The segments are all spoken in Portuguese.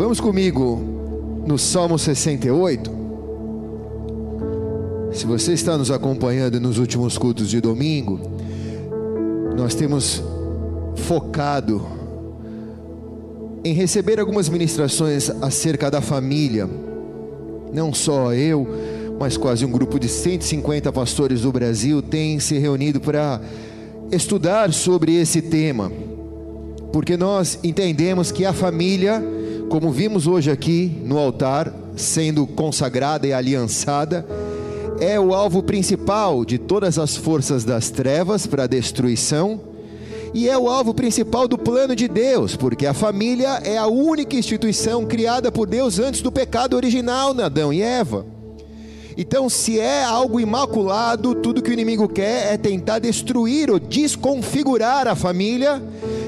Vamos comigo no Salmo 68. Se você está nos acompanhando nos últimos cultos de domingo, nós temos focado em receber algumas ministrações acerca da família. Não só eu, mas quase um grupo de 150 pastores do Brasil tem se reunido para estudar sobre esse tema. Porque nós entendemos que a família, como vimos hoje aqui no altar, sendo consagrada e aliançada, é o alvo principal de todas as forças das trevas para a destruição e é o alvo principal do plano de Deus, porque a família é a única instituição criada por Deus antes do pecado original na Adão e Eva. Então, se é algo imaculado, tudo que o inimigo quer é tentar destruir ou desconfigurar a família,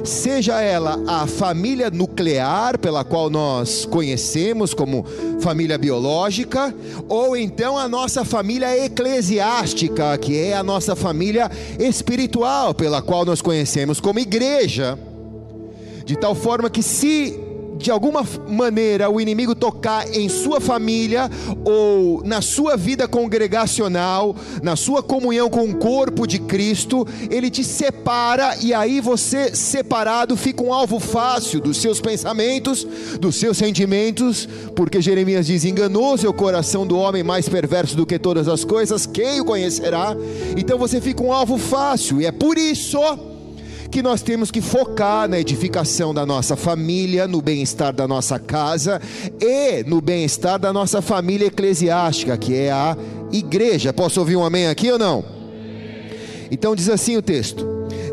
seja ela a família nuclear, pela qual nós conhecemos como família biológica, ou então a nossa família eclesiástica, que é a nossa família espiritual, pela qual nós conhecemos como igreja. De tal forma que, se de alguma maneira o inimigo tocar em sua família ou na sua vida congregacional, na sua comunhão com o corpo de Cristo, ele te separa e aí você separado fica um alvo fácil dos seus pensamentos, dos seus sentimentos, porque Jeremias diz: enganoso é o coração do homem mais perverso do que todas as coisas, quem o conhecerá? Então você fica um alvo fácil e é por isso que nós temos que focar na edificação da nossa família, no bem-estar da nossa casa e no bem-estar da nossa família eclesiástica, que é a igreja. Posso ouvir um amém aqui ou não? Então diz assim o texto: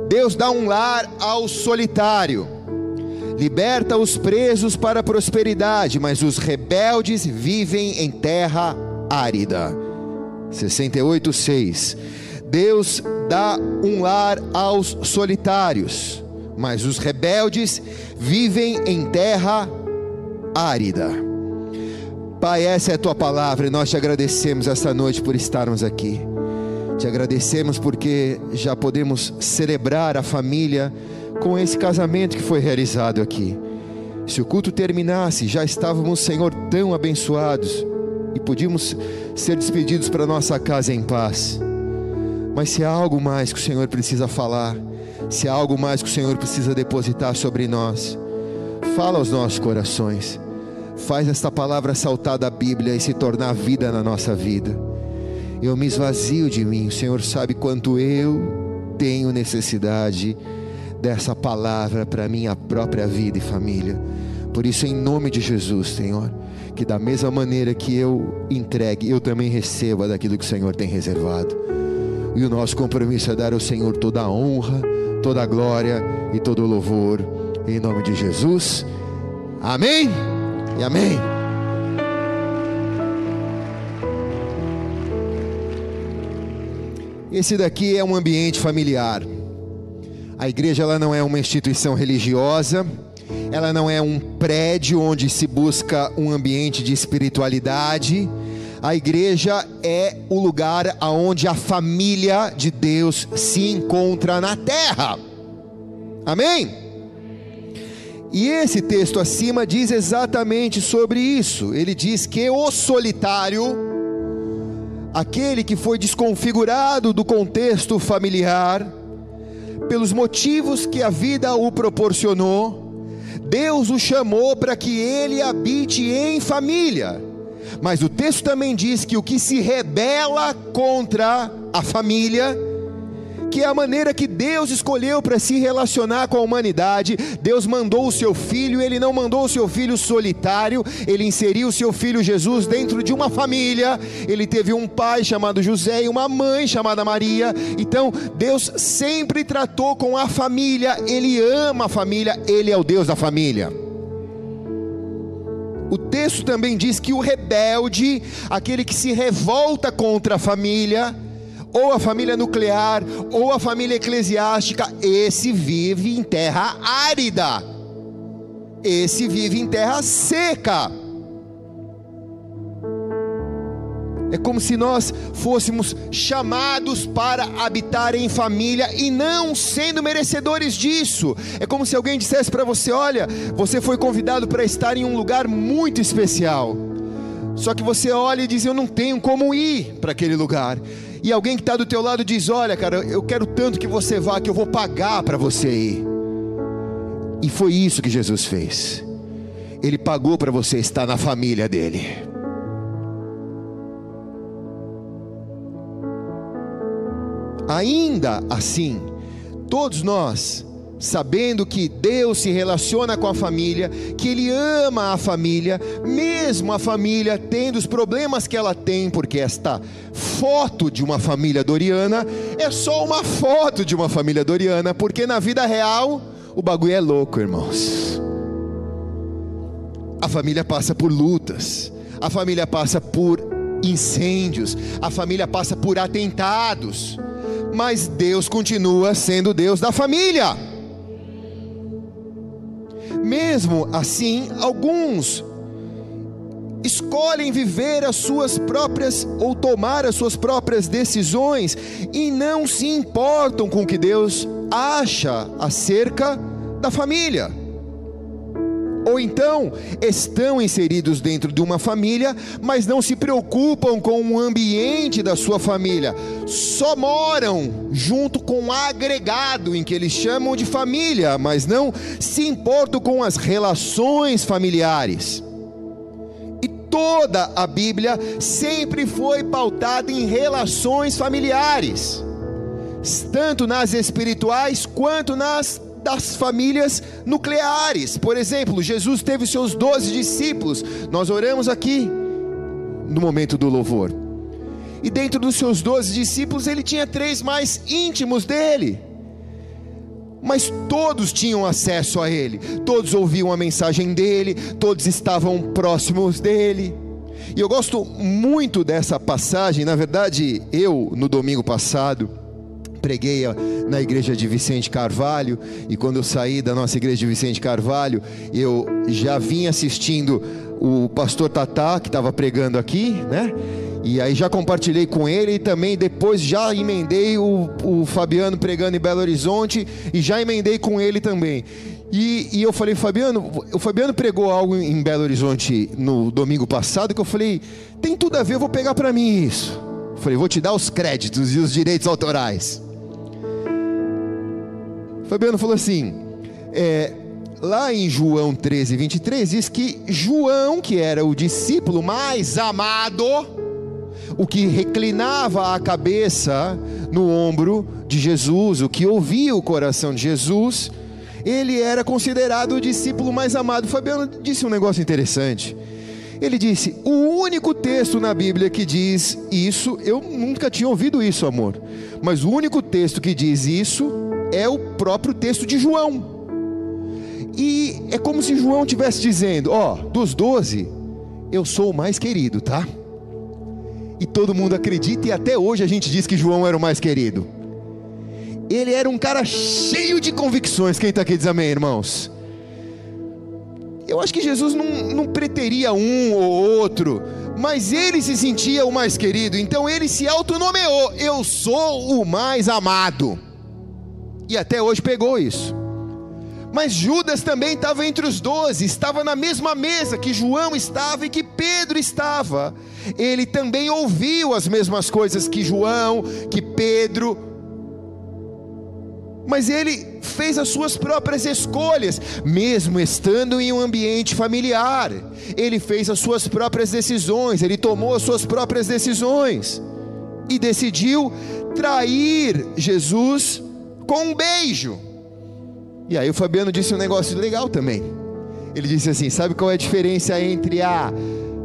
Deus dá um lar ao solitário, liberta os presos para a prosperidade, mas os rebeldes vivem em terra árida. 68, 6. Deus dá um lar aos solitários, mas os rebeldes vivem em terra árida. Pai, essa é a tua palavra e nós te agradecemos esta noite por estarmos aqui. Te agradecemos porque já podemos celebrar a família com esse casamento que foi realizado aqui. Se o culto terminasse, já estávamos, Senhor, tão abençoados e podíamos ser despedidos para nossa casa em paz. Mas se há algo mais que o Senhor precisa falar, se há algo mais que o Senhor precisa depositar sobre nós, fala aos nossos corações. Faz esta palavra saltar da Bíblia e se tornar vida na nossa vida. Eu me esvazio de mim, o Senhor sabe quanto eu tenho necessidade dessa palavra para minha própria vida e família. Por isso, em nome de Jesus, Senhor, que da mesma maneira que eu entregue, eu também receba daquilo que o Senhor tem reservado. E o nosso compromisso é dar ao Senhor toda a honra, toda a glória e todo o louvor. Em nome de Jesus. Amém e amém. Esse daqui é um ambiente familiar. A igreja ela não é uma instituição religiosa, ela não é um prédio onde se busca um ambiente de espiritualidade a igreja é o lugar aonde a família de Deus se encontra na terra. Amém? E esse texto acima diz exatamente sobre isso. Ele diz que o solitário, aquele que foi desconfigurado do contexto familiar, pelos motivos que a vida o proporcionou, Deus o chamou para que ele habite em família. Mas o texto também diz que o que se rebela contra a família, que é a maneira que Deus escolheu para se relacionar com a humanidade. Deus mandou o seu filho, ele não mandou o seu filho solitário, ele inseriu o seu filho Jesus dentro de uma família. Ele teve um pai chamado José e uma mãe chamada Maria. Então, Deus sempre tratou com a família, ele ama a família, ele é o Deus da família. O texto também diz que o rebelde, aquele que se revolta contra a família, ou a família nuclear, ou a família eclesiástica, esse vive em terra árida, esse vive em terra seca. É como se nós fôssemos chamados para habitar em família e não sendo merecedores disso. É como se alguém dissesse para você: Olha, você foi convidado para estar em um lugar muito especial. Só que você olha e diz: Eu não tenho como ir para aquele lugar. E alguém que está do teu lado diz: Olha, cara, eu quero tanto que você vá que eu vou pagar para você ir. E foi isso que Jesus fez. Ele pagou para você estar na família dele. Ainda assim, todos nós, sabendo que Deus se relaciona com a família, que Ele ama a família, mesmo a família tendo os problemas que ela tem, porque esta foto de uma família doriana é só uma foto de uma família doriana, porque na vida real o bagulho é louco, irmãos. A família passa por lutas, a família passa por incêndios, a família passa por atentados mas Deus continua sendo Deus da família. Mesmo assim, alguns escolhem viver as suas próprias ou tomar as suas próprias decisões e não se importam com o que Deus acha acerca da família ou então estão inseridos dentro de uma família, mas não se preocupam com o ambiente da sua família, só moram junto com o agregado em que eles chamam de família, mas não se importam com as relações familiares. E toda a Bíblia sempre foi pautada em relações familiares, tanto nas espirituais quanto nas das famílias nucleares. Por exemplo, Jesus teve seus doze discípulos. Nós oramos aqui no momento do louvor. E dentro dos seus doze discípulos, ele tinha três mais íntimos dele. Mas todos tinham acesso a ele, todos ouviam a mensagem dele, todos estavam próximos dele. E eu gosto muito dessa passagem, na verdade, eu, no domingo passado, preguei na igreja de Vicente Carvalho e quando eu saí da nossa igreja de Vicente Carvalho, eu já vim assistindo o pastor Tatá que estava pregando aqui, né? E aí já compartilhei com ele e também depois já emendei o, o Fabiano pregando em Belo Horizonte e já emendei com ele também. E, e, eu falei, Fabiano, o Fabiano pregou algo em Belo Horizonte no domingo passado que eu falei, tem tudo a ver, eu vou pegar para mim isso. Eu falei, vou te dar os créditos e os direitos autorais. Fabiano falou assim: é, lá em João 13, 23, diz que João, que era o discípulo mais amado, o que reclinava a cabeça no ombro de Jesus, o que ouvia o coração de Jesus, ele era considerado o discípulo mais amado. Fabiano disse um negócio interessante. Ele disse: O único texto na Bíblia que diz isso, eu nunca tinha ouvido isso, amor, mas o único texto que diz isso é o próprio texto de João. E é como se João estivesse dizendo: Ó, oh, dos doze, eu sou o mais querido, tá? E todo mundo acredita, e até hoje a gente diz que João era o mais querido. Ele era um cara cheio de convicções. Quem está aqui diz amém, irmãos? Eu acho que Jesus não, não preteria um ou outro, mas ele se sentia o mais querido, então ele se autonomeou: Eu sou o mais amado e até hoje pegou isso. Mas Judas também estava entre os doze, estava na mesma mesa que João estava e que Pedro estava. Ele também ouviu as mesmas coisas que João, que Pedro, mas ele fez as suas próprias escolhas, mesmo estando em um ambiente familiar. Ele fez as suas próprias decisões, ele tomou as suas próprias decisões e decidiu trair Jesus com um beijo. E aí o Fabiano disse um negócio legal também. Ele disse assim: sabe qual é a diferença entre a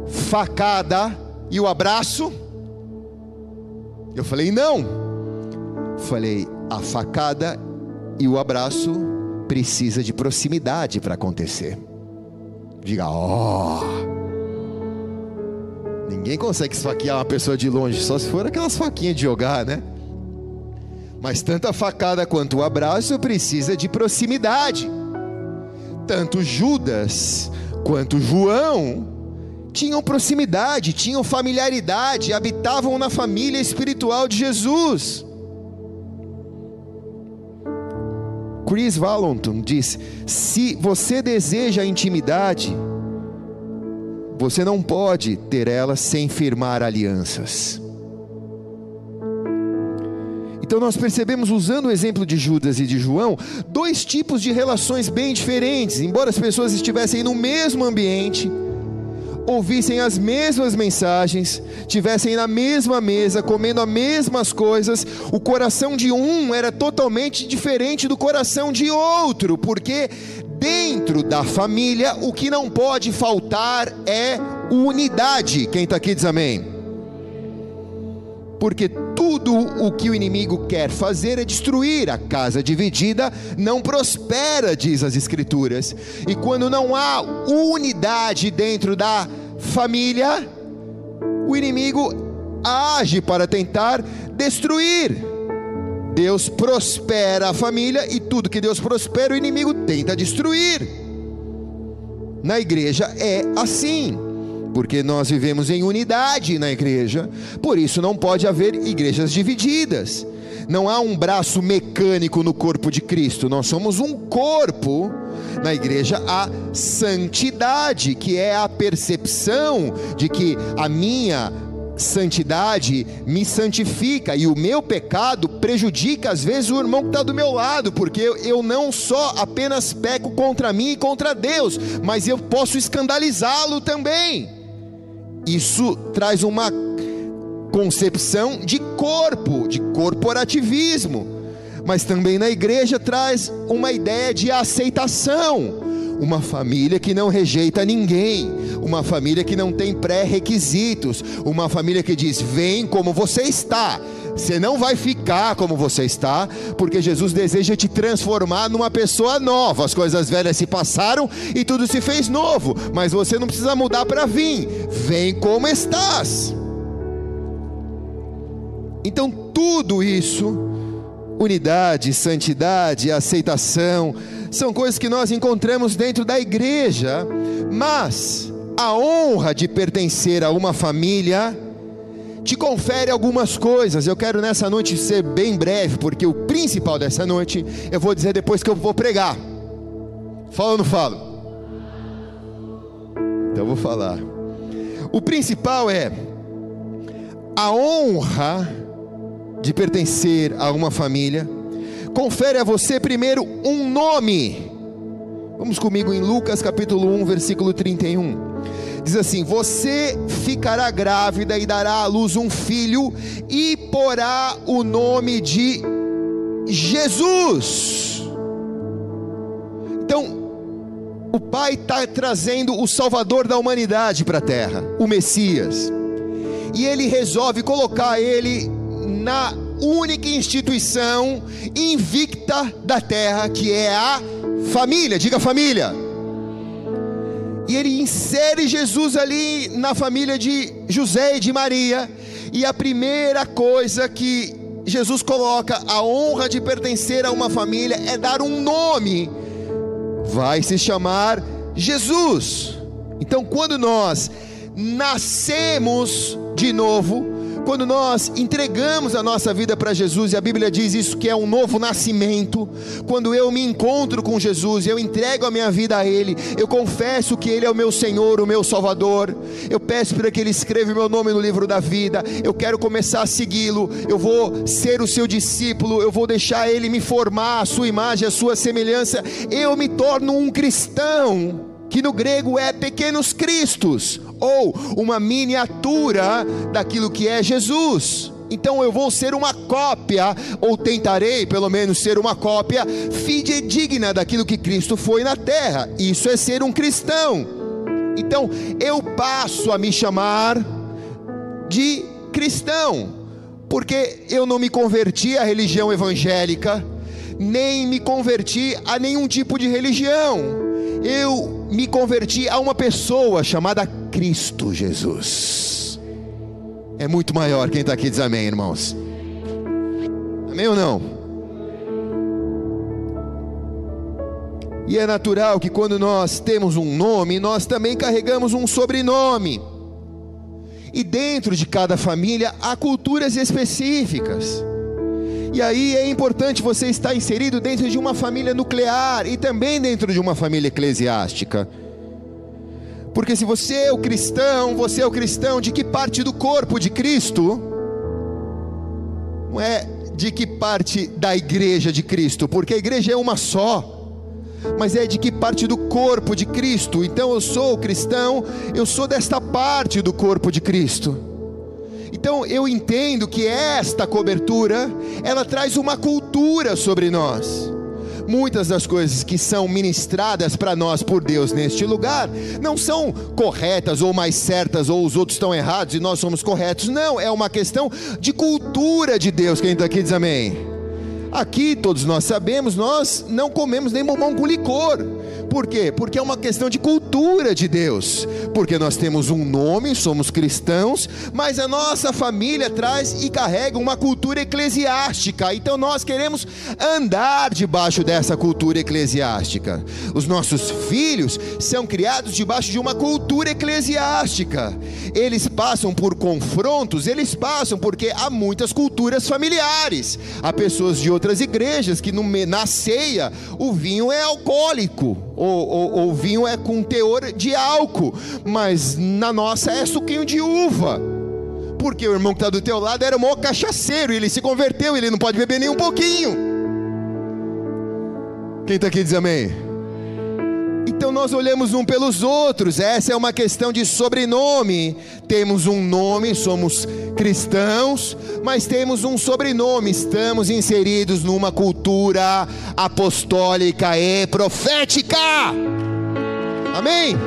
facada e o abraço? Eu falei: não. Falei: a facada e o abraço precisa de proximidade para acontecer. Diga, ó. Oh. Ninguém consegue esfaquear uma pessoa de longe, só se for aquelas faquinhas de jogar, né? Mas tanto a facada quanto o abraço precisa de proximidade. Tanto Judas quanto João tinham proximidade, tinham familiaridade, habitavam na família espiritual de Jesus. Chris Valentin diz: se você deseja intimidade, você não pode ter ela sem firmar alianças. Então nós percebemos, usando o exemplo de Judas e de João, dois tipos de relações bem diferentes. Embora as pessoas estivessem no mesmo ambiente, ouvissem as mesmas mensagens, tivessem na mesma mesa, comendo as mesmas coisas, o coração de um era totalmente diferente do coração de outro, porque dentro da família o que não pode faltar é unidade. Quem está aqui diz amém. Porque tudo o que o inimigo quer fazer é destruir. A casa dividida não prospera, diz as Escrituras. E quando não há unidade dentro da família, o inimigo age para tentar destruir. Deus prospera a família e tudo que Deus prospera, o inimigo tenta destruir. Na igreja é assim porque nós vivemos em unidade na igreja, por isso não pode haver igrejas divididas. Não há um braço mecânico no corpo de Cristo, nós somos um corpo. Na igreja há santidade, que é a percepção de que a minha santidade me santifica e o meu pecado prejudica às vezes o irmão que está do meu lado, porque eu não só apenas peco contra mim e contra Deus, mas eu posso escandalizá-lo também. Isso traz uma concepção de corpo, de corporativismo, mas também na igreja traz uma ideia de aceitação. Uma família que não rejeita ninguém, uma família que não tem pré-requisitos, uma família que diz: vem como você está, você não vai ficar como você está, porque Jesus deseja te transformar numa pessoa nova. As coisas velhas se passaram e tudo se fez novo, mas você não precisa mudar para vir. Vem como estás. Então, tudo isso, unidade, santidade, aceitação, são coisas que nós encontramos dentro da igreja, mas a honra de pertencer a uma família te confere algumas coisas. Eu quero nessa noite ser bem breve, porque o principal dessa noite eu vou dizer depois que eu vou pregar. Fala ou não falo? Então eu vou falar. O principal é a honra de pertencer a uma família. Confere a você primeiro um nome. Vamos comigo em Lucas capítulo 1, versículo 31 diz assim: Você ficará grávida e dará à luz um filho, e porá o nome de Jesus. Então, o Pai está trazendo o Salvador da humanidade para a terra, o Messias, e ele resolve colocar ele na única instituição invicta da terra, que é a família. Diga família. E ele insere Jesus ali na família de José e de Maria. E a primeira coisa que Jesus coloca, a honra de pertencer a uma família, é dar um nome. Vai se chamar Jesus. Então, quando nós nascemos de novo, quando nós entregamos a nossa vida para Jesus, e a Bíblia diz isso que é um novo nascimento, quando eu me encontro com Jesus, eu entrego a minha vida a Ele, eu confesso que Ele é o meu Senhor, o meu Salvador, eu peço para que Ele escreva o meu nome no livro da vida, eu quero começar a segui-lo, eu vou ser o seu discípulo, eu vou deixar Ele me formar, a sua imagem, a sua semelhança, eu me torno um cristão que no grego é pequenos cristos, ou uma miniatura daquilo que é Jesus. Então eu vou ser uma cópia, ou tentarei pelo menos ser uma cópia fidedigna daquilo que Cristo foi na terra. Isso é ser um cristão. Então eu passo a me chamar de cristão, porque eu não me converti à religião evangélica, nem me converti a nenhum tipo de religião eu me converti a uma pessoa chamada Cristo Jesus. É muito maior. Quem está aqui diz amém, irmãos. Amém ou não? E é natural que quando nós temos um nome, nós também carregamos um sobrenome. E dentro de cada família há culturas específicas. E aí é importante você estar inserido dentro de uma família nuclear e também dentro de uma família eclesiástica. Porque se você é o cristão, você é o cristão de que parte do corpo de Cristo? Não é de que parte da igreja de Cristo, porque a igreja é uma só mas é de que parte do corpo de Cristo. Então eu sou cristão, eu sou desta parte do corpo de Cristo. Então eu entendo que esta cobertura, ela traz uma cultura sobre nós. Muitas das coisas que são ministradas para nós por Deus neste lugar não são corretas ou mais certas, ou os outros estão errados e nós somos corretos. Não, é uma questão de cultura de Deus. Quem está aqui diz amém. Aqui, todos nós sabemos, nós não comemos nem bombom com licor. Por quê? Porque é uma questão de cultura de Deus. Porque nós temos um nome, somos cristãos, mas a nossa família traz e carrega uma cultura eclesiástica. Então nós queremos andar debaixo dessa cultura eclesiástica. Os nossos filhos são criados debaixo de uma cultura eclesiástica. Eles passam por confrontos, eles passam porque há muitas culturas familiares. Há pessoas de outras igrejas que no, na ceia o vinho é alcoólico, ou, ou, ou vinho é com teor de álcool, mas na nossa é suquinho de uva. Porque o irmão que está do teu lado era um cachaceiro, ele se converteu, ele não pode beber nem um pouquinho. Quem está aqui diz amém? Então nós olhamos um pelos outros, essa é uma questão de sobrenome. Temos um nome, somos cristãos, mas temos um sobrenome, estamos inseridos numa cultura apostólica e profética. Amém?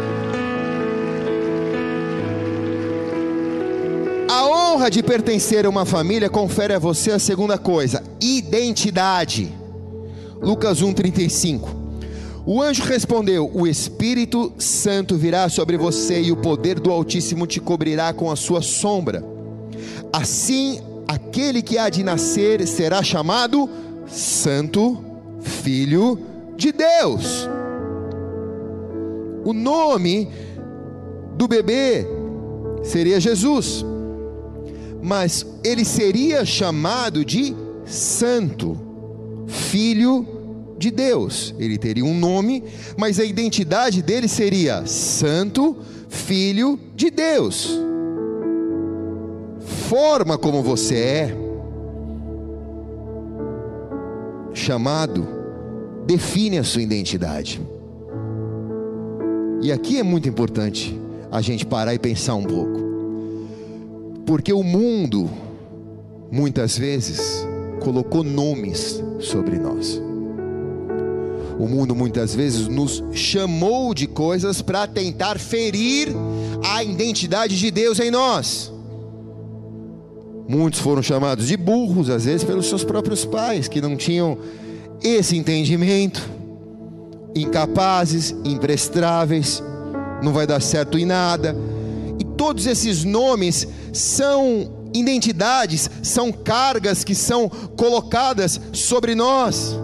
A honra de pertencer a uma família confere a você a segunda coisa, identidade. Lucas 1:35. O anjo respondeu: O Espírito Santo virá sobre você e o poder do Altíssimo te cobrirá com a sua sombra. Assim, aquele que há de nascer será chamado Santo Filho de Deus. O nome do bebê seria Jesus, mas ele seria chamado de Santo Filho de de Deus. Ele teria um nome, mas a identidade dele seria Santo Filho de Deus. Forma como você é, chamado, define a sua identidade. E aqui é muito importante a gente parar e pensar um pouco, porque o mundo, muitas vezes, colocou nomes sobre nós. O mundo muitas vezes nos chamou de coisas para tentar ferir a identidade de Deus em nós. Muitos foram chamados de burros, às vezes pelos seus próprios pais, que não tinham esse entendimento, incapazes, imprestáveis, não vai dar certo em nada. E todos esses nomes são identidades, são cargas que são colocadas sobre nós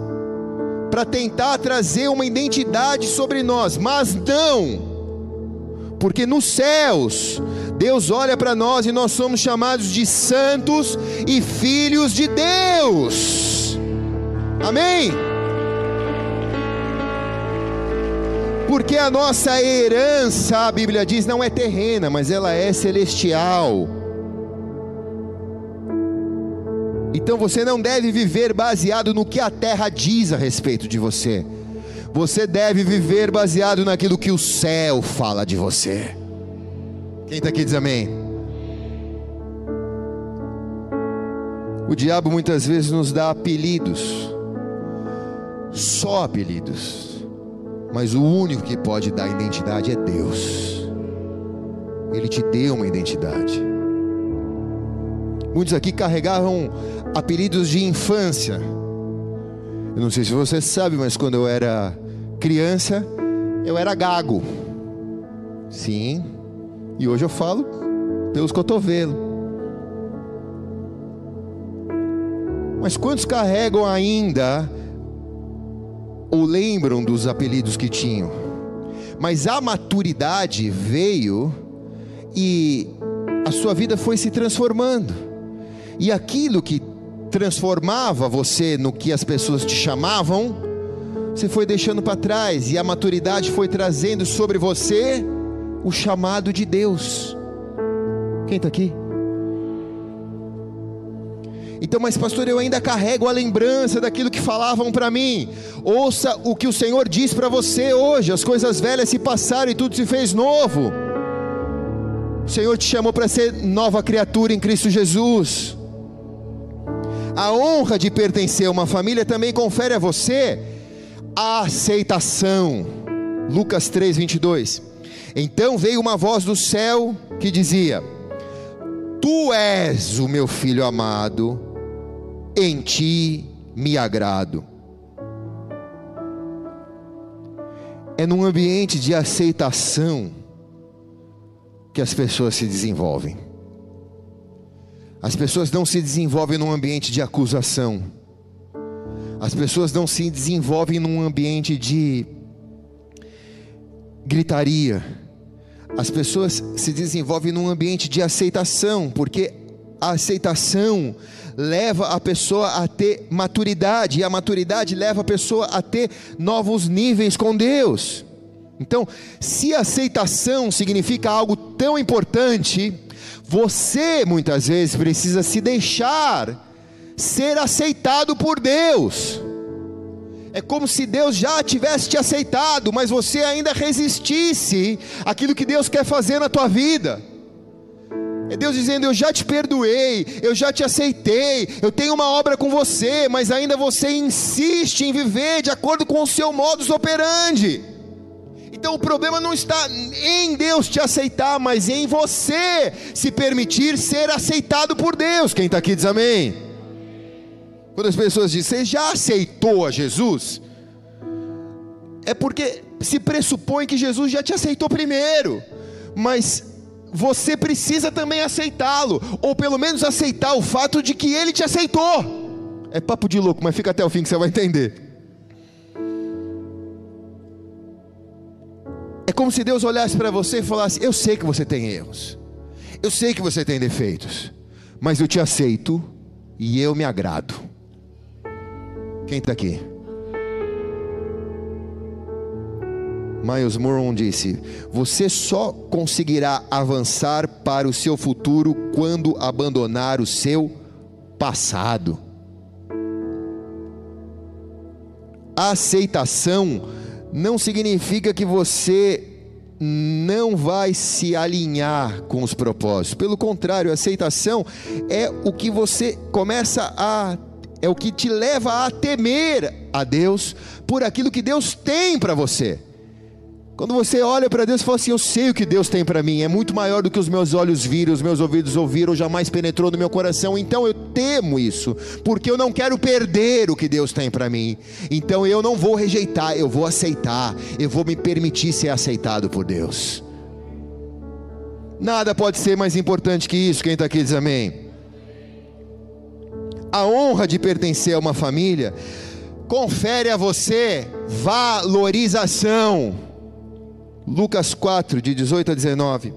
para tentar trazer uma identidade sobre nós, mas não, porque nos céus, Deus olha para nós e nós somos chamados de santos e filhos de Deus, amém? Porque a nossa herança, a Bíblia diz, não é terrena, mas ela é celestial. Então você não deve viver baseado no que a terra diz a respeito de você. Você deve viver baseado naquilo que o céu fala de você. Quem está aqui diz amém? O diabo muitas vezes nos dá apelidos, só apelidos, mas o único que pode dar identidade é Deus. Ele te deu uma identidade. Muitos aqui carregavam apelidos de infância. Eu não sei se você sabe, mas quando eu era criança, eu era gago. Sim. E hoje eu falo pelos cotovelos. Mas quantos carregam ainda ou lembram dos apelidos que tinham. Mas a maturidade veio e a sua vida foi se transformando. E aquilo que transformava você no que as pessoas te chamavam, você foi deixando para trás e a maturidade foi trazendo sobre você o chamado de Deus. Quem está aqui? Então, mas pastor, eu ainda carrego a lembrança daquilo que falavam para mim. Ouça o que o Senhor diz para você hoje: as coisas velhas se passaram e tudo se fez novo. O Senhor te chamou para ser nova criatura em Cristo Jesus. A honra de pertencer a uma família também confere a você a aceitação. Lucas 3, 22. Então veio uma voz do céu que dizia: Tu és o meu filho amado, em ti me agrado. É num ambiente de aceitação que as pessoas se desenvolvem. As pessoas não se desenvolvem num ambiente de acusação. As pessoas não se desenvolvem num ambiente de gritaria. As pessoas se desenvolvem num ambiente de aceitação, porque a aceitação leva a pessoa a ter maturidade, e a maturidade leva a pessoa a ter novos níveis com Deus. Então, se aceitação significa algo tão importante, você muitas vezes precisa se deixar ser aceitado por Deus. É como se Deus já tivesse te aceitado, mas você ainda resistisse aquilo que Deus quer fazer na tua vida. É Deus dizendo: Eu já te perdoei, eu já te aceitei, eu tenho uma obra com você, mas ainda você insiste em viver de acordo com o seu modus operandi. Então o problema não está em Deus te aceitar, mas em você se permitir ser aceitado por Deus. Quem está aqui diz amém. Quando as pessoas dizem, você já aceitou a Jesus? É porque se pressupõe que Jesus já te aceitou primeiro, mas você precisa também aceitá-lo, ou pelo menos aceitar o fato de que ele te aceitou. É papo de louco, mas fica até o fim que você vai entender. É como se Deus olhasse para você e falasse: Eu sei que você tem erros, eu sei que você tem defeitos, mas eu te aceito e eu me agrado. Quem está aqui? Miles Moron disse: Você só conseguirá avançar para o seu futuro quando abandonar o seu passado. A aceitação não significa que você não vai se alinhar com os propósitos. Pelo contrário, a aceitação é o que você começa a é o que te leva a temer a Deus por aquilo que Deus tem para você. Quando você olha para Deus e fala assim: Eu sei o que Deus tem para mim, é muito maior do que os meus olhos viram, os meus ouvidos ouviram, jamais penetrou no meu coração, então eu temo isso, porque eu não quero perder o que Deus tem para mim. Então eu não vou rejeitar, eu vou aceitar, eu vou me permitir ser aceitado por Deus. Nada pode ser mais importante que isso, quem está aqui diz amém. A honra de pertencer a uma família confere a você valorização Lucas 4, de 18 a 19.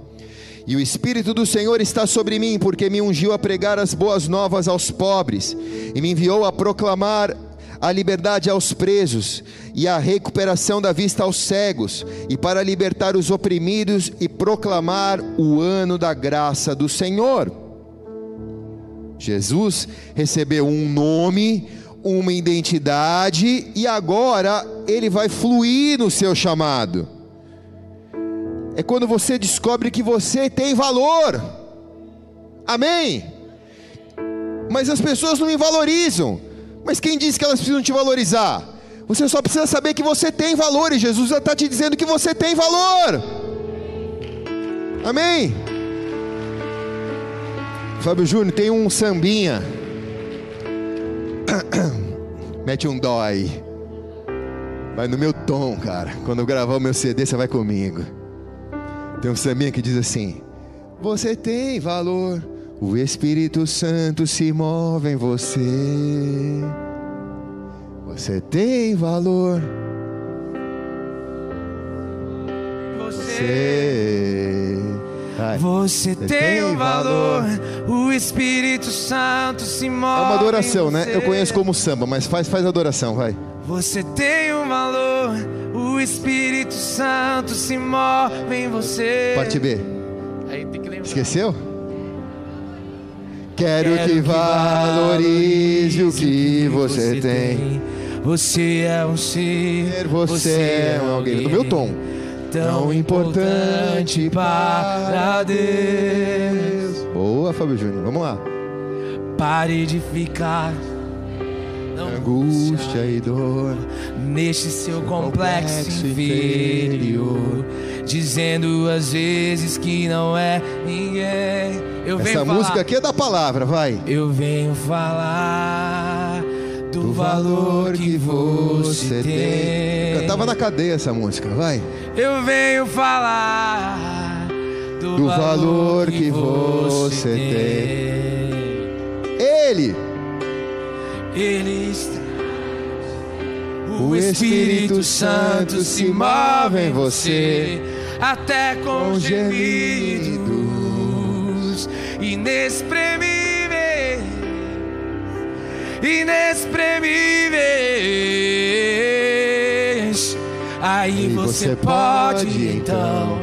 E o Espírito do Senhor está sobre mim, porque me ungiu a pregar as boas novas aos pobres, e me enviou a proclamar a liberdade aos presos, e a recuperação da vista aos cegos, e para libertar os oprimidos e proclamar o ano da graça do Senhor. Jesus recebeu um nome, uma identidade, e agora ele vai fluir no seu chamado é quando você descobre que você tem valor. Amém? Mas as pessoas não me valorizam. Mas quem disse que elas precisam te valorizar? Você só precisa saber que você tem valor e Jesus já está te dizendo que você tem valor. Amém? Fábio Júnior, tem um sambinha. Mete um dói. Vai no meu tom, cara. Quando eu gravar o meu CD, você vai comigo. Tem um sambinha que diz assim: Você tem valor, o Espírito Santo se move em você. Você tem valor. Você, Vai. você tem um valor. O Espírito Santo se move. É uma adoração, né? Eu conheço como samba, mas faz, faz adoração, vai. Você tem um valor. O Espírito Santo se move em você. Parte B. Aí tem que lembrar. Esqueceu? Quero, Quero que valorize o que você tem. Você é um ser, Você é alguém. No meu tom. tão importante para Deus. Boa, Fábio Júnior. Vamos lá. Pare de ficar Angústia e dor. neste seu complexo complexo inferior, dizendo às vezes que não é ninguém. Eu Essa música aqui é da palavra, vai. eu venho falar do, valor que você tem. Cantava na cadeia essa música, vai. Eu venho falar do, Do valor que você Ele, Ele está. O Espírito Santo se move em você, até com gemidos inexprimíveis, inexprimíveis. Aí E você pode pode, então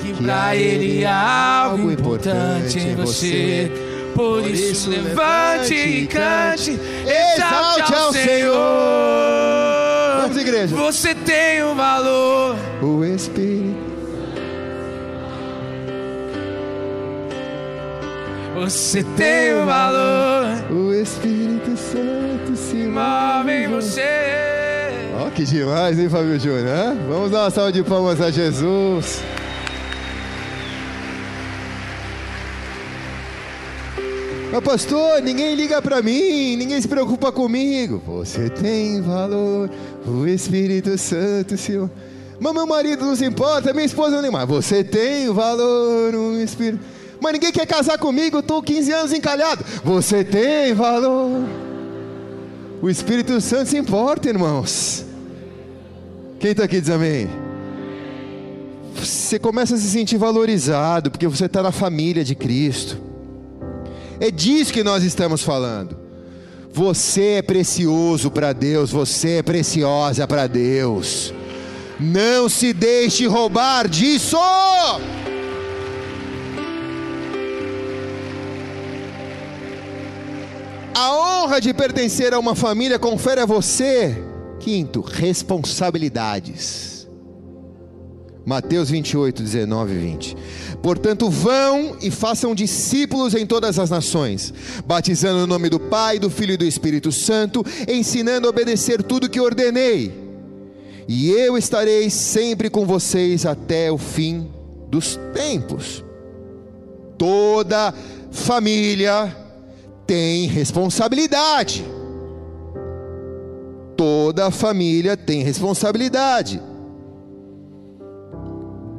que há ele há algo importante em você. Por Por isso isso, levante e cante, exalte ao Senhor. Vamos, igreja. Você tem um valor. o Espírito. Você tem um valor. O Espírito Santo se Move em você. Ó, que demais, hein, Fábio Júnior? Vamos dar uma salva de palmas a Jesus. Mas pastor, ninguém liga pra mim, ninguém se preocupa comigo. Você tem valor, o Espírito Santo se Mas meu marido não se importa, minha esposa nem mais. Você tem valor, o Espírito. Mas ninguém quer casar comigo, eu tô 15 anos encalhado. Você tem valor. O Espírito Santo se importa, irmãos. Quem está aqui diz amém? Você começa a se sentir valorizado porque você está na família de Cristo. É disso que nós estamos falando. Você é precioso para Deus, você é preciosa para Deus. Não se deixe roubar disso. A honra de pertencer a uma família confere a você, quinto, responsabilidades. Mateus 28, 19 e 20. Portanto, vão e façam discípulos em todas as nações, batizando no nome do Pai, do Filho e do Espírito Santo, ensinando a obedecer tudo que ordenei. E eu estarei sempre com vocês até o fim dos tempos. Toda família tem responsabilidade. Toda família tem responsabilidade.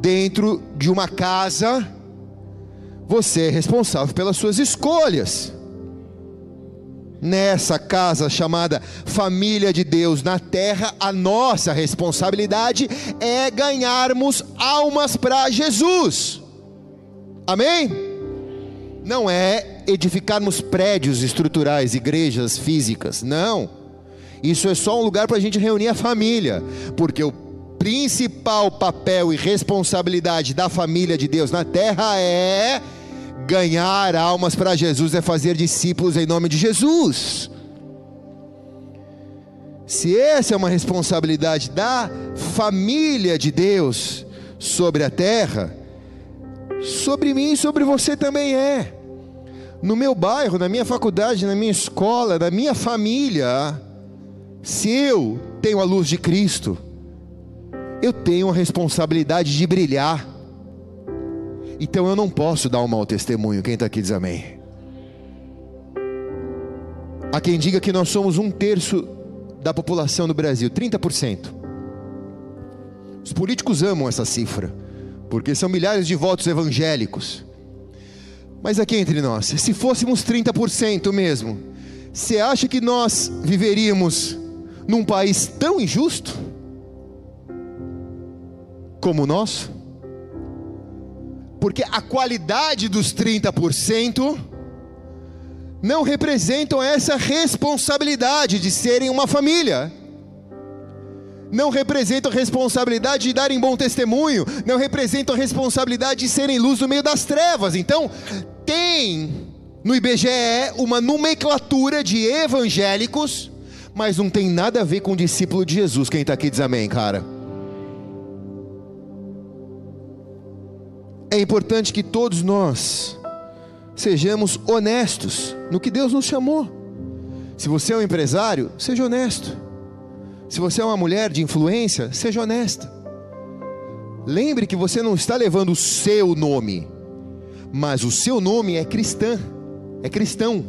Dentro de uma casa, você é responsável pelas suas escolhas. Nessa casa chamada família de Deus na terra, a nossa responsabilidade é ganharmos almas para Jesus. Amém? Não é edificarmos prédios estruturais, igrejas físicas, não. Isso é só um lugar para a gente reunir a família, porque o principal papel e responsabilidade da família de Deus na terra é ganhar almas para Jesus, é fazer discípulos em nome de Jesus. Se essa é uma responsabilidade da família de Deus sobre a terra, sobre mim e sobre você também é. No meu bairro, na minha faculdade, na minha escola, na minha família, se eu tenho a luz de Cristo, eu tenho a responsabilidade de brilhar. Então eu não posso dar um mau testemunho. Quem está aqui diz amém. Há quem diga que nós somos um terço da população do Brasil, 30%. Os políticos amam essa cifra, porque são milhares de votos evangélicos. Mas aqui entre nós, se fôssemos 30% mesmo, você acha que nós viveríamos num país tão injusto como o nosso? Porque a qualidade dos 30% não representam essa responsabilidade de serem uma família. Não representam a responsabilidade de darem bom testemunho, não representam a responsabilidade de serem luz no meio das trevas. Então, tem no IBGE uma nomenclatura de evangélicos, mas não tem nada a ver com discípulo de Jesus. Quem está aqui diz amém, cara. É importante que todos nós sejamos honestos no que Deus nos chamou. Se você é um empresário, seja honesto. Se você é uma mulher de influência, seja honesta. Lembre que você não está levando o seu nome, mas o seu nome é cristã, é cristão.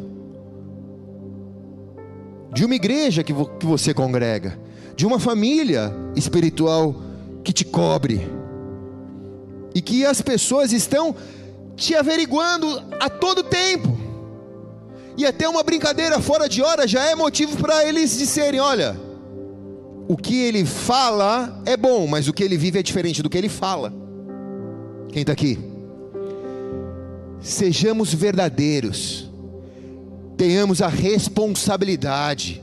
De uma igreja que, vo que você congrega, de uma família espiritual que te cobre, e que as pessoas estão te averiguando a todo tempo. E até uma brincadeira fora de hora já é motivo para eles disserem: olha, o que ele fala é bom, mas o que ele vive é diferente do que ele fala. Quem está aqui? Sejamos verdadeiros, tenhamos a responsabilidade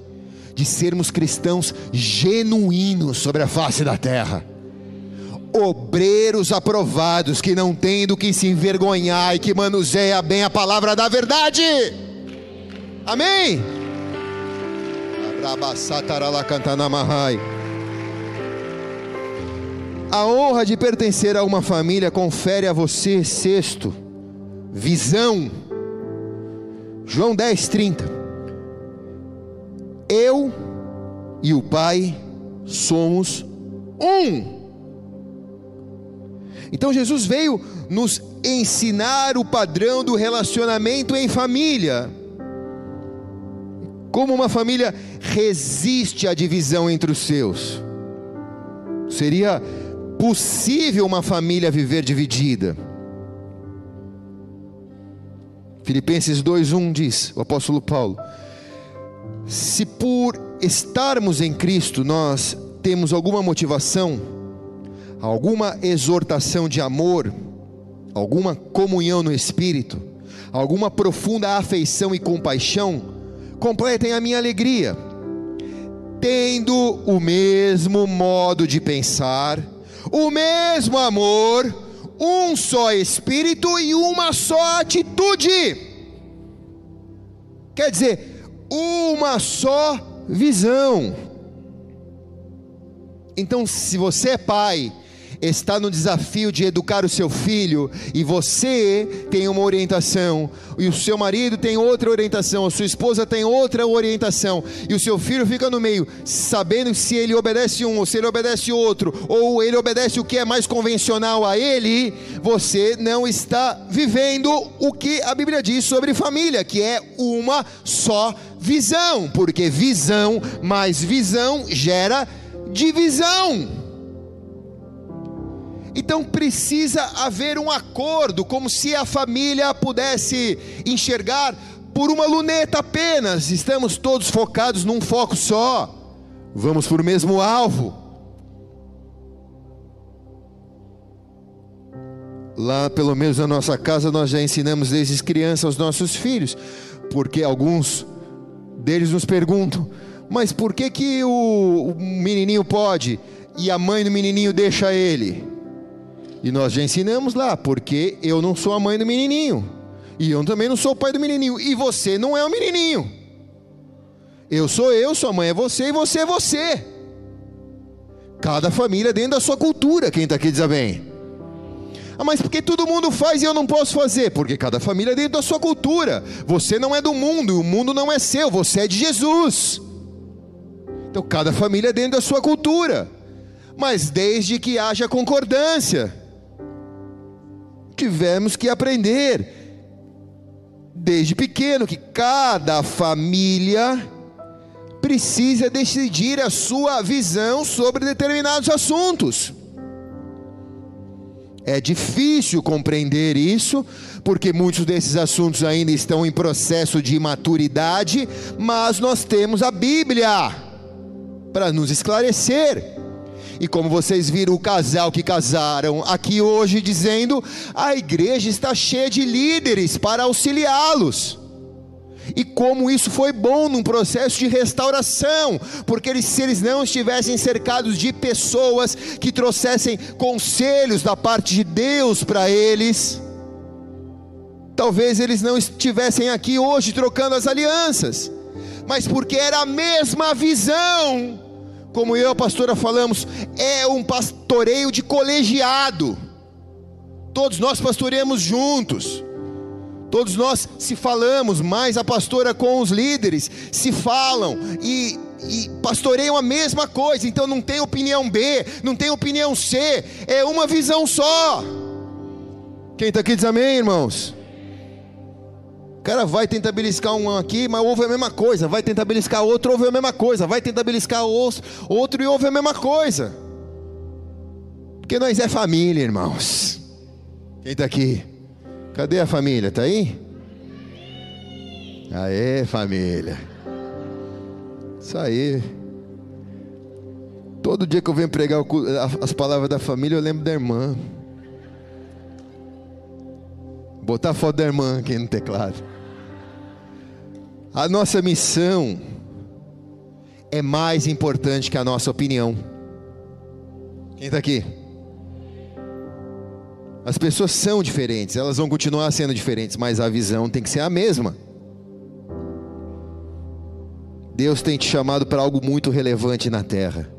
de sermos cristãos genuínos sobre a face da terra obreiros aprovados que não têm do que se envergonhar e que manuseia bem a palavra da verdade. Amém. A honra de pertencer a uma família confere a você, sexto, visão. João 10, 30. Eu e o Pai somos um. Então Jesus veio nos ensinar o padrão do relacionamento em família. Como uma família resiste à divisão entre os seus. Seria possível uma família viver dividida? Filipenses 2:1 diz, o apóstolo Paulo: Se por estarmos em Cristo nós temos alguma motivação, alguma exortação de amor, alguma comunhão no espírito, alguma profunda afeição e compaixão, completem a minha alegria, tendo o mesmo modo de pensar, o mesmo amor, um só espírito e uma só atitude. Quer dizer, uma só visão. Então, se você é pai, está no desafio de educar o seu filho e você tem uma orientação e o seu marido tem outra orientação, a sua esposa tem outra orientação e o seu filho fica no meio, sabendo se ele obedece um ou se ele obedece outro, ou ele obedece o que é mais convencional a ele, você não está vivendo o que a Bíblia diz sobre família, que é uma só visão, porque visão mais visão gera divisão. Então precisa haver um acordo, como se a família pudesse enxergar por uma luneta apenas. Estamos todos focados num foco só. Vamos para o mesmo alvo. Lá, pelo menos na nossa casa, nós já ensinamos desde criança aos nossos filhos, porque alguns deles nos perguntam: mas por que, que o menininho pode e a mãe do menininho deixa ele? E nós já ensinamos lá, porque eu não sou a mãe do menininho. E eu também não sou o pai do menininho. E você não é o menininho. Eu sou eu, sua mãe é você e você é você. Cada família dentro da sua cultura. Quem está aqui diz amém. Ah, mas porque todo mundo faz e eu não posso fazer? Porque cada família é dentro da sua cultura. Você não é do mundo, o mundo não é seu, você é de Jesus. Então cada família é dentro da sua cultura. Mas desde que haja concordância tivemos que aprender desde pequeno que cada família precisa decidir a sua visão sobre determinados assuntos. É difícil compreender isso, porque muitos desses assuntos ainda estão em processo de maturidade, mas nós temos a Bíblia. para nos esclarecer. E como vocês viram o casal que casaram aqui hoje dizendo, a igreja está cheia de líderes para auxiliá-los. E como isso foi bom num processo de restauração, porque eles, se eles não estivessem cercados de pessoas que trouxessem conselhos da parte de Deus para eles, talvez eles não estivessem aqui hoje trocando as alianças, mas porque era a mesma visão, como eu e a pastora falamos, é um pastoreio de colegiado, todos nós pastoreamos juntos. Todos nós se falamos, mais a pastora com os líderes, se falam e, e pastoreiam a mesma coisa, então não tem opinião B, não tem opinião C, é uma visão só. Quem está aqui diz amém, irmãos? O cara vai tentar beliscar um aqui, mas ouve a mesma coisa. Vai tentar beliscar outro, ouve a mesma coisa. Vai tentar beliscar outro e ouve a mesma coisa. Porque nós é família, irmãos. Quem está aqui? Cadê a família? Está aí? Aê, família. Isso aí. Todo dia que eu venho pregar as palavras da família, eu lembro da irmã. Botar foto da irmã aqui no teclado. A nossa missão é mais importante que a nossa opinião. Quem está aqui? As pessoas são diferentes, elas vão continuar sendo diferentes, mas a visão tem que ser a mesma. Deus tem te chamado para algo muito relevante na terra.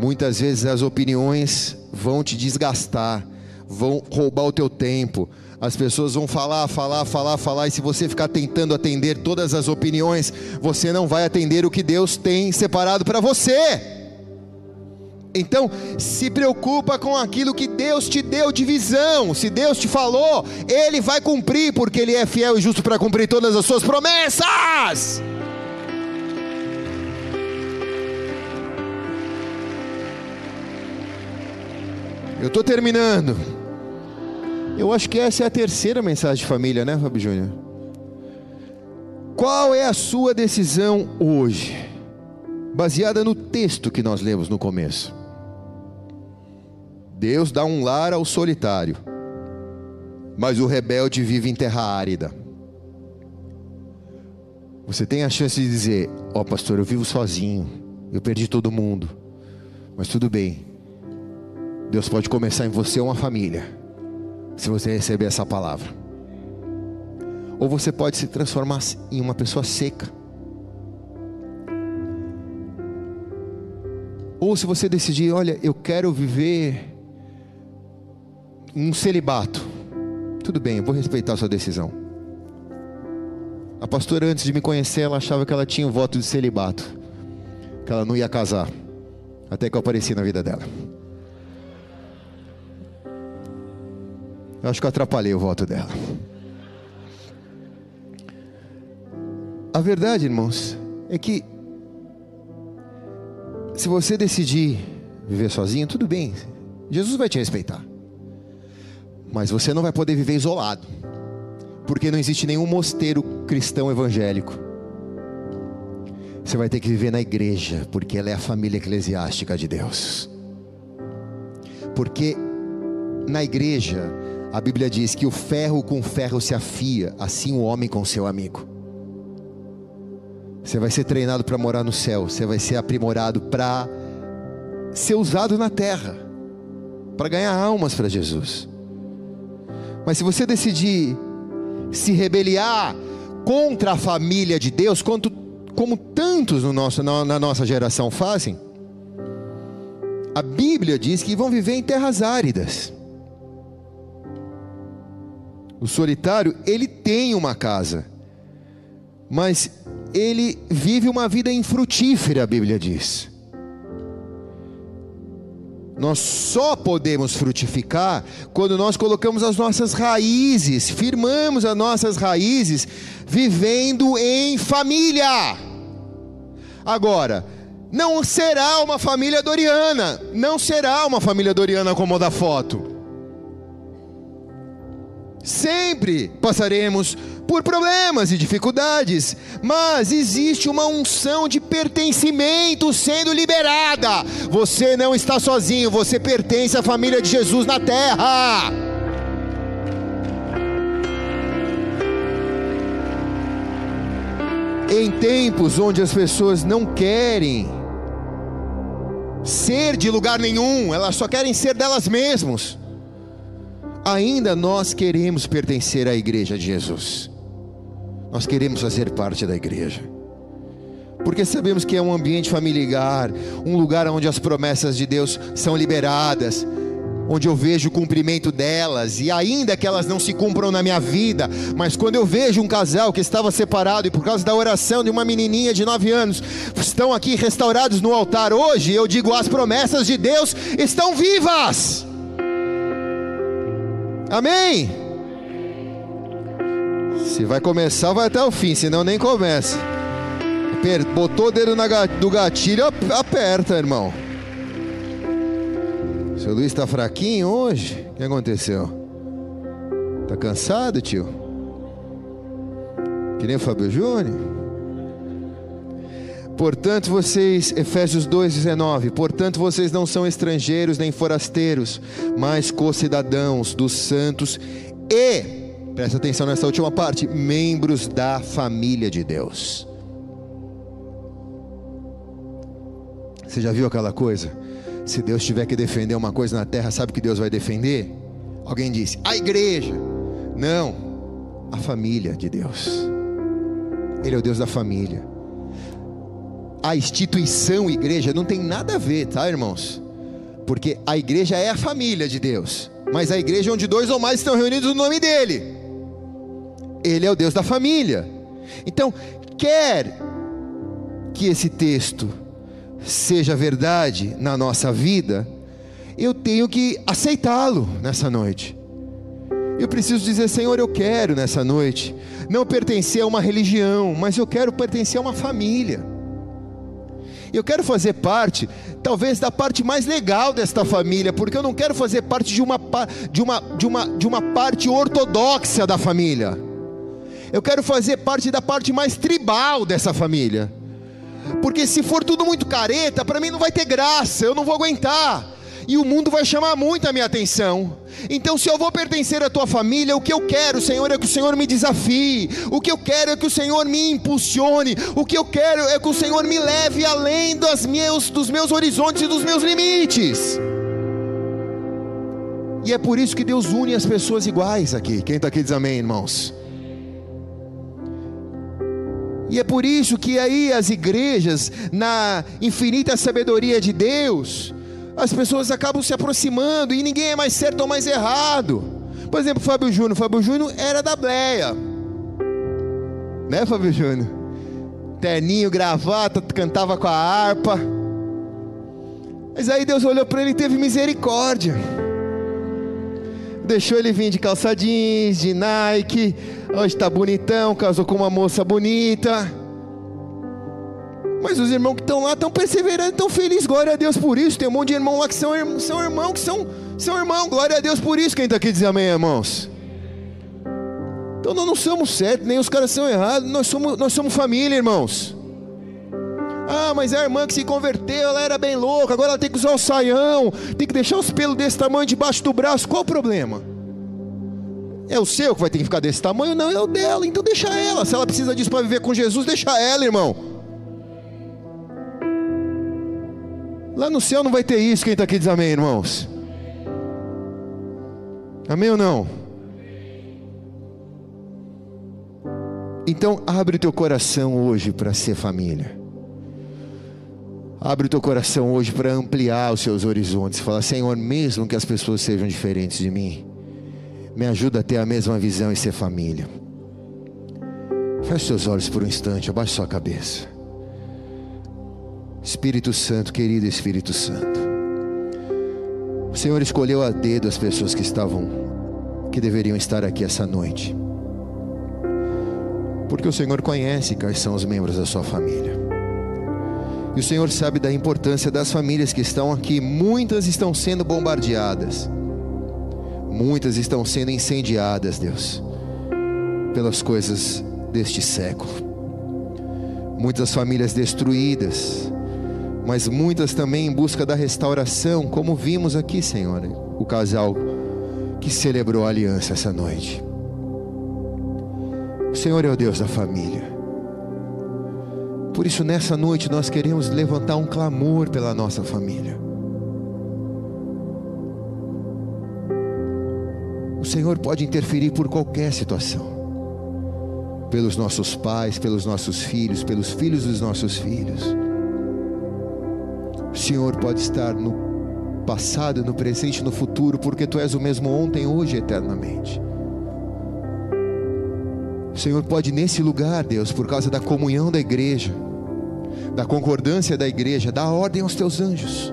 Muitas vezes as opiniões vão te desgastar, vão roubar o teu tempo, as pessoas vão falar, falar, falar, falar, e se você ficar tentando atender todas as opiniões, você não vai atender o que Deus tem separado para você. Então, se preocupa com aquilo que Deus te deu de visão. Se Deus te falou, Ele vai cumprir, porque Ele é fiel e justo para cumprir todas as suas promessas. Eu estou terminando. Eu acho que essa é a terceira mensagem de família, né, Fábio Júnior? Qual é a sua decisão hoje? Baseada no texto que nós lemos no começo. Deus dá um lar ao solitário, mas o rebelde vive em terra árida. Você tem a chance de dizer: Ó, oh, pastor, eu vivo sozinho, eu perdi todo mundo, mas tudo bem. Deus pode começar em você uma família se você receber essa palavra. Ou você pode se transformar em uma pessoa seca. Ou se você decidir, olha, eu quero viver um celibato. Tudo bem, eu vou respeitar a sua decisão. A pastora, antes de me conhecer, ela achava que ela tinha o voto de celibato, que ela não ia casar, até que eu apareci na vida dela. Eu acho que eu atrapalhei o voto dela. A verdade, irmãos, é que se você decidir viver sozinho, tudo bem. Jesus vai te respeitar. Mas você não vai poder viver isolado. Porque não existe nenhum mosteiro cristão evangélico. Você vai ter que viver na igreja, porque ela é a família eclesiástica de Deus. Porque na igreja a Bíblia diz que o ferro com ferro se afia, assim o homem com seu amigo. Você vai ser treinado para morar no céu, você vai ser aprimorado para ser usado na terra, para ganhar almas para Jesus. Mas se você decidir se rebeliar contra a família de Deus, quanto, como tantos no nosso, na, na nossa geração fazem, a Bíblia diz que vão viver em terras áridas. O solitário, ele tem uma casa, mas ele vive uma vida infrutífera, a Bíblia diz. Nós só podemos frutificar quando nós colocamos as nossas raízes, firmamos as nossas raízes, vivendo em família. Agora, não será uma família doriana, não será uma família doriana como a da foto. Sempre passaremos por problemas e dificuldades, mas existe uma unção de pertencimento sendo liberada. Você não está sozinho, você pertence à família de Jesus na terra. Em tempos onde as pessoas não querem ser de lugar nenhum, elas só querem ser delas mesmas ainda nós queremos pertencer à igreja de Jesus. Nós queremos fazer parte da igreja. Porque sabemos que é um ambiente familiar, um lugar onde as promessas de Deus são liberadas, onde eu vejo o cumprimento delas, e ainda que elas não se cumpram na minha vida, mas quando eu vejo um casal que estava separado e por causa da oração de uma menininha de 9 anos, estão aqui restaurados no altar hoje, eu digo: as promessas de Deus estão vivas. Amém? Se vai começar, vai até o fim, senão nem começa. Botou o dedo do gatilho, aperta, irmão. Seu Luiz está fraquinho hoje? O que aconteceu? Tá cansado, tio? Que nem o Fábio Júnior? Portanto, vocês, Efésios 2,19, portanto, vocês não são estrangeiros nem forasteiros, mas co-cidadãos dos santos e, presta atenção nessa última parte, membros da família de Deus. Você já viu aquela coisa? Se Deus tiver que defender uma coisa na terra, sabe que Deus vai defender? Alguém disse, a igreja. Não, a família de Deus. Ele é o Deus da família a instituição igreja não tem nada a ver, tá, irmãos? Porque a igreja é a família de Deus, mas a igreja é onde dois ou mais estão reunidos no nome dele. Ele é o Deus da família. Então, quer que esse texto seja verdade na nossa vida, eu tenho que aceitá-lo nessa noite. Eu preciso dizer, Senhor, eu quero nessa noite não pertencer a uma religião, mas eu quero pertencer a uma família. Eu quero fazer parte, talvez, da parte mais legal desta família, porque eu não quero fazer parte de uma, de uma, de uma, de uma parte ortodoxa da família. Eu quero fazer parte da parte mais tribal dessa família. Porque se for tudo muito careta, para mim não vai ter graça, eu não vou aguentar e o mundo vai chamar muito a minha atenção. Então, se eu vou pertencer à tua família, o que eu quero, Senhor, é que o Senhor me desafie, o que eu quero é que o Senhor me impulsione, o que eu quero é que o Senhor me leve além dos meus, dos meus horizontes e dos meus limites. E é por isso que Deus une as pessoas iguais aqui. Quem está aqui diz amém, irmãos. E é por isso que aí as igrejas, na infinita sabedoria de Deus, as pessoas acabam se aproximando e ninguém é mais certo ou mais errado. Por exemplo, Fábio Júnior. Fábio Júnior era da Bleia. Né, Fábio Júnior? Terninho, gravata, cantava com a harpa. Mas aí Deus olhou para ele e teve misericórdia. Deixou ele vir de calça jeans, de Nike. Hoje está bonitão, casou com uma moça bonita. Mas os irmãos que estão lá estão perseverando, estão felizes, glória a Deus por isso. Tem um monte de irmão lá que são, são irmãos, que são, são irmãos, glória a Deus por isso. Quem está aqui diz amém, irmãos? Então nós não somos certos, nem os caras são errados, nós somos, nós somos família, irmãos. Ah, mas a irmã que se converteu, ela era bem louca, agora ela tem que usar o saião, tem que deixar os pelos desse tamanho debaixo do braço, qual o problema? É o seu que vai ter que ficar desse tamanho? Não, é o dela, então deixa ela. Se ela precisa disso para viver com Jesus, deixa ela, irmão. Lá no céu não vai ter isso. Quem está aqui diz amém, irmãos? Amém ou não? Então abre o teu coração hoje para ser família. Abre o teu coração hoje para ampliar os seus horizontes. Fala, Senhor, mesmo que as pessoas sejam diferentes de mim, me ajuda a ter a mesma visão e ser família. Feche seus olhos por um instante, abaixe sua cabeça. Espírito Santo, querido Espírito Santo. O Senhor escolheu a dedo as pessoas que estavam, que deveriam estar aqui essa noite. Porque o Senhor conhece quais são os membros da sua família. E o Senhor sabe da importância das famílias que estão aqui. Muitas estão sendo bombardeadas. Muitas estão sendo incendiadas, Deus, pelas coisas deste século. Muitas famílias destruídas, mas muitas também em busca da restauração, como vimos aqui, Senhor, o casal que celebrou a aliança essa noite. O Senhor é o Deus da família. Por isso, nessa noite, nós queremos levantar um clamor pela nossa família. O Senhor pode interferir por qualquer situação pelos nossos pais, pelos nossos filhos, pelos filhos dos nossos filhos. O Senhor pode estar no passado, no presente, no futuro, porque Tu és o mesmo ontem, hoje e eternamente. O Senhor pode nesse lugar, Deus, por causa da comunhão da igreja, da concordância da igreja, dar ordem aos teus anjos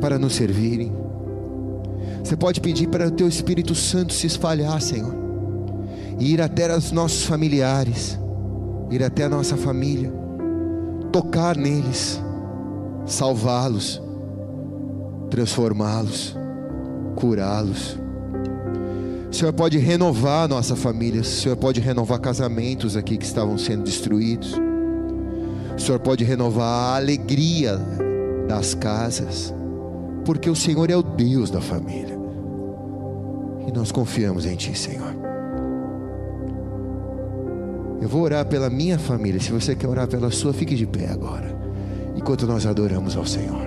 para nos servirem. Você pode pedir para o teu Espírito Santo se espalhar, Senhor, e ir até os nossos familiares, ir até a nossa família, tocar neles, salvá-los, transformá-los, curá-los. O Senhor pode renovar a nossa família, o Senhor pode renovar casamentos aqui que estavam sendo destruídos. O Senhor pode renovar a alegria das casas, porque o Senhor é o Deus da família. E nós confiamos em Ti, Senhor. Eu vou orar pela minha família. Se você quer orar pela sua, fique de pé agora, enquanto nós adoramos ao Senhor.